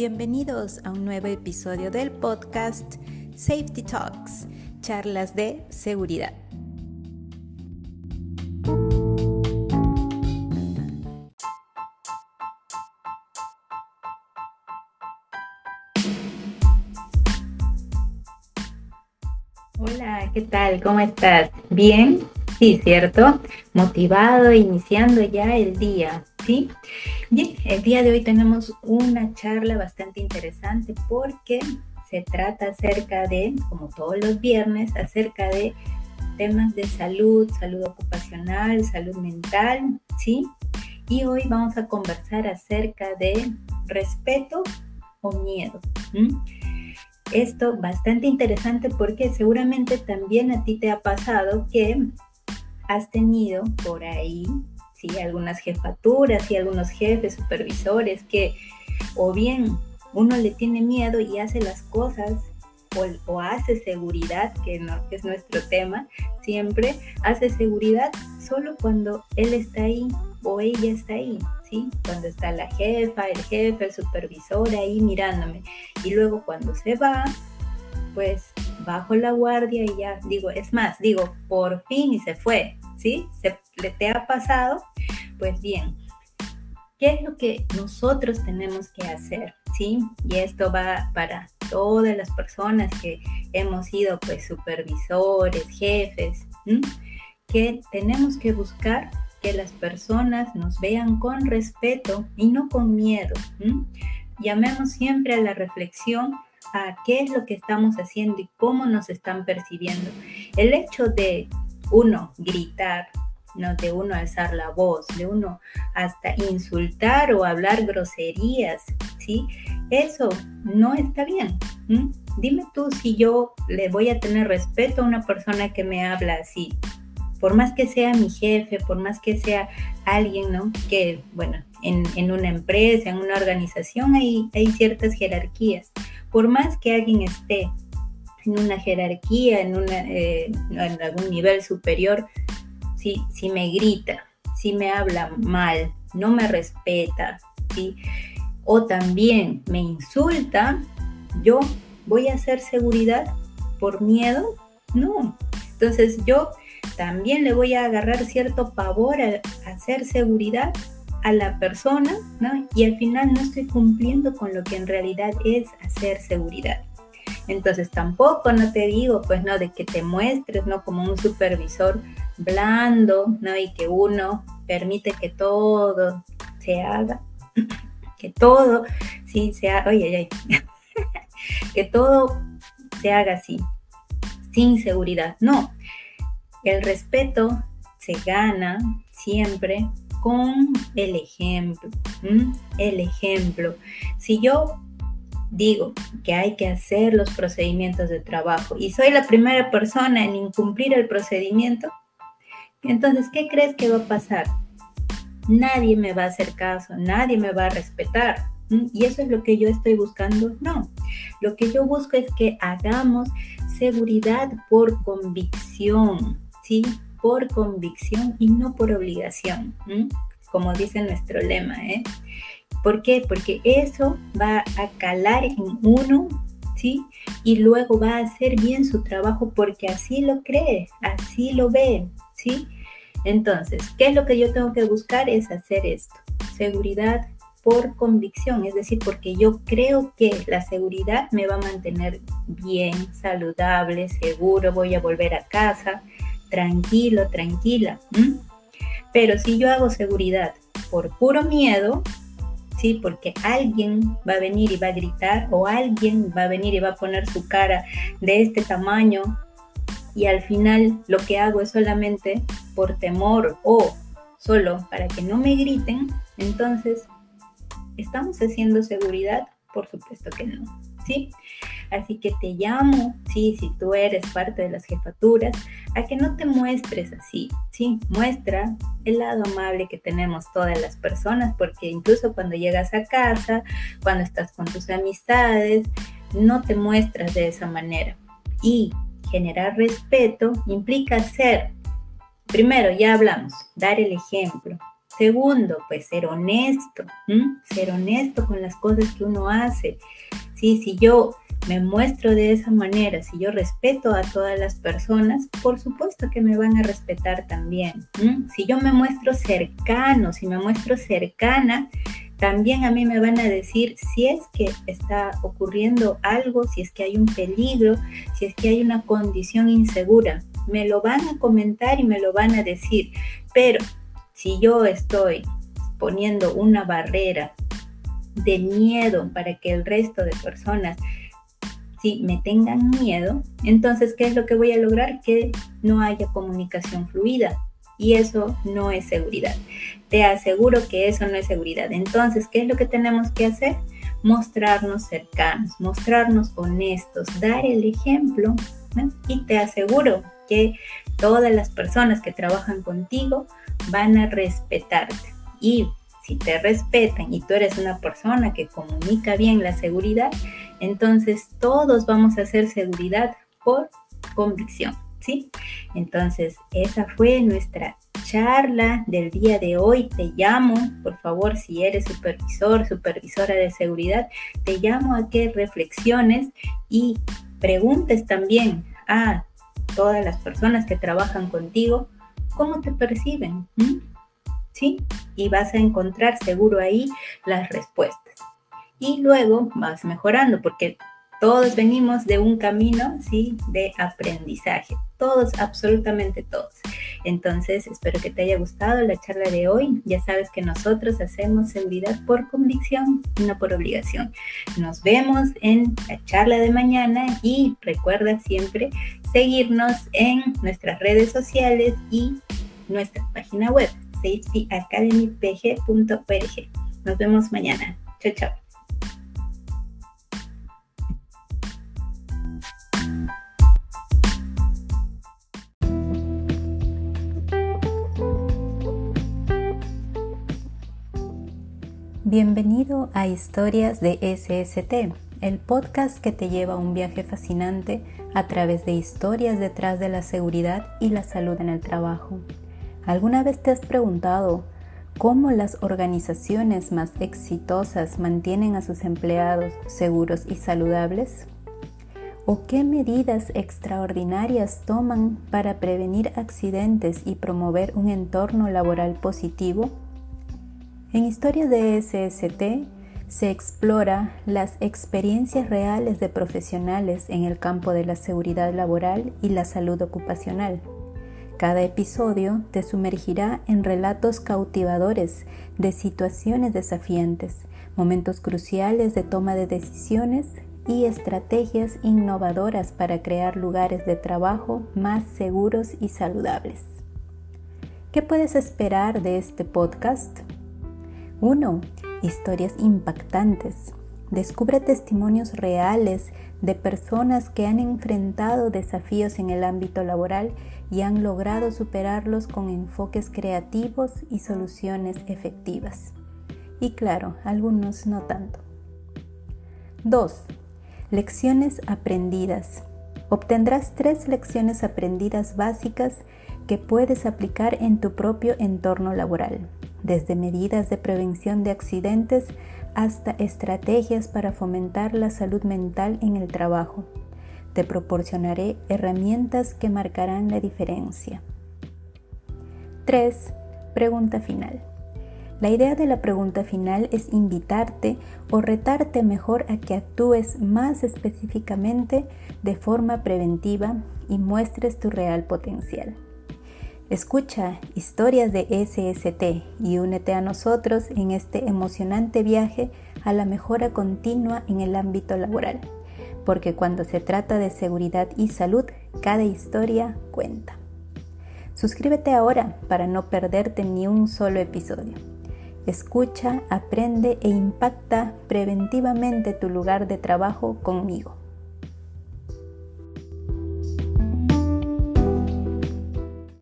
Bienvenidos a un nuevo episodio del podcast Safety Talks, charlas de seguridad. Hola, ¿qué tal? ¿Cómo estás? ¿Bien? Sí, ¿cierto? Motivado, iniciando ya el día, ¿sí? Bien, el día de hoy tenemos una charla bastante interesante porque se trata acerca de, como todos los viernes, acerca de temas de salud, salud ocupacional, salud mental, ¿sí? Y hoy vamos a conversar acerca de respeto o miedo. Esto bastante interesante porque seguramente también a ti te ha pasado que has tenido por ahí ¿sí? algunas jefaturas y algunos jefes, supervisores que o bien uno le tiene miedo y hace las cosas o, hace seguridad, que, no, es nuestro tema, siempre hace seguridad solo cuando él está ahí o ella está ahí, ¿sí? Cuando está la jefa, el jefe, el supervisor ahí mirándome. Y luego cuando se va, pues bajo la guardia y ya digo, es más, digo, por fin y se fue, ¿sí? Se, ¿Le te ha pasado? Pues bien, ¿qué es lo que nosotros tenemos que hacer? ¿Sí? Y esto va para todas las personas que hemos sido pues supervisores, jefes, que tenemos que buscar que las personas nos vean con respeto y no con miedo. Llamemos siempre a la reflexión a qué es lo que estamos haciendo y cómo nos están percibiendo. El hecho de uno gritar, ¿no? de uno alzar la voz, de uno hasta insultar o hablar groserías, ¿sí? Eso no está bien. Dime tú si yo le voy a tener respeto a una persona que me habla así, por más que sea mi jefe, por más que sea alguien, ¿no? Que, bueno, en, una empresa, en una organización hay, hay ciertas jerarquías. Por más que alguien esté en una jerarquía, en, una, eh, en algún nivel superior, si, me grita, si me habla mal, no me respeta, ¿sí? o también me insulta, yo voy a hacer seguridad por miedo, no. Entonces yo también le voy a agarrar cierto pavor a, hacer seguridad a la persona, ¿no? Y al final no estoy cumpliendo con lo que en realidad es hacer seguridad. Entonces tampoco no te digo, pues no, de que te muestres, ¿no? Como un supervisor blando, ¿no? Y que uno permite que todo se haga, que todo, sí, se haga, oye, oye, que todo se haga así, sin seguridad. No, el respeto se gana siempre con el ejemplo. El ejemplo. Si yo digo que hay que hacer los procedimientos de trabajo y soy la primera persona en incumplir el procedimiento, entonces, ¿qué crees que va a pasar? Nadie me va a hacer caso, nadie me va a respetar. ¿Y eso es lo que yo estoy buscando? No. Lo que yo busco es que hagamos seguridad por convicción, ¿sí? Por convicción y no por obligación, como dice nuestro lema, ¿eh? ¿Por qué? Porque eso va a calar en uno, ¿sí? Y luego va a hacer bien su trabajo porque así lo cree, así lo ve, ¿sí? Entonces, ¿qué es lo que yo tengo que buscar? Es hacer esto, seguridad por convicción, es decir, porque yo creo que la seguridad me va a mantener bien, saludable, seguro, voy a volver a casa, tranquilo, tranquila. Pero si yo hago seguridad por puro miedo, ¿sí? Porque alguien va a venir y va a gritar o alguien va a venir y va a poner su cara de este tamaño y al final lo que hago es solamente por temor o solo para que no me griten, entonces, ¿estamos haciendo seguridad? Por supuesto que no, ¿sí? Así que te llamo, sí, si tú eres parte de las jefaturas, a que no te muestres así, sí, muestra el lado amable que tenemos todas las personas, porque incluso cuando llegas a casa, cuando estás con tus amistades, no te muestras de esa manera. Y generar respeto implica ser, primero ya hablamos, dar el ejemplo. Segundo, pues ser honesto, ser honesto con las cosas que uno hace. Sí, si yo me muestro de esa manera, si yo respeto a todas las personas, por supuesto que me van a respetar también. Si yo me muestro cercano, si me muestro cercana, también a mí me van a decir si es que está ocurriendo algo, si es que hay un peligro, si es que hay una condición insegura. Me lo van a comentar y me lo van a decir. Pero si yo estoy poniendo una barrera de miedo para que el resto de personas si me tengan miedo, entonces, ¿qué es lo que voy a lograr? Que no haya comunicación fluida. Y eso no es seguridad. Te aseguro que eso no es seguridad. Entonces, ¿qué es lo que tenemos que hacer? Mostrarnos cercanos, mostrarnos honestos, dar el ejemplo. Y te aseguro que todas las personas que trabajan contigo van a respetarte. Y si te respetan y tú eres una persona que comunica bien la seguridad, entonces todos vamos a hacer seguridad por convicción, ¿sí? Entonces, esa fue nuestra charla del día de hoy. Te llamo, por favor, si eres supervisor, supervisora de seguridad, te llamo a que reflexiones y preguntes también a todas las personas que trabajan contigo cómo te perciben. ¿Sí? Y vas a encontrar seguro ahí las respuestas. Y luego vas mejorando porque todos venimos de un camino, ¿sí? De aprendizaje. Todos, absolutamente todos. Entonces, espero que te haya gustado la charla de hoy. Ya sabes que nosotros hacemos seguridad por convicción, no por obligación. Nos vemos en la charla de mañana y recuerda siempre seguirnos en nuestras redes sociales y nuestra página web safetyacademypg.org. Nos vemos mañana. Chao, chao. Bienvenido a Historias de SST, el podcast que te lleva a un viaje fascinante a través de historias detrás de la seguridad y la salud en el trabajo. ¿Alguna vez te has preguntado cómo las organizaciones más exitosas mantienen a sus empleados seguros y saludables? ¿O qué medidas extraordinarias toman para prevenir accidentes y promover un entorno laboral positivo? En Historias de SST se explora las experiencias reales de profesionales en el campo de la seguridad laboral y la salud ocupacional. Cada episodio te sumergirá en relatos cautivadores de situaciones desafiantes, momentos cruciales de toma de decisiones y estrategias innovadoras para crear lugares de trabajo más seguros y saludables. ¿Qué puedes esperar de este podcast? 1. Historias impactantes. Descubre testimonios reales de personas que han enfrentado desafíos en el ámbito laboral y han logrado superarlos con enfoques creativos y soluciones efectivas. Y claro, algunos no tanto. 2. Lecciones aprendidas. Obtendrás tres lecciones aprendidas básicas que puedes aplicar en tu propio entorno laboral, desde medidas de prevención de accidentes hasta estrategias para fomentar la salud mental en el trabajo te proporcionaré herramientas que marcarán la diferencia. 3. Pregunta final. La idea de la pregunta final es invitarte o retarte mejor a que actúes más específicamente de forma preventiva y muestres tu real potencial. Escucha historias de SST y únete a nosotros en este emocionante viaje a la mejora continua en el ámbito laboral porque cuando se trata de seguridad y salud, cada historia cuenta. Suscríbete ahora para no perderte ni un solo episodio. Escucha, aprende e impacta preventivamente tu lugar de trabajo conmigo.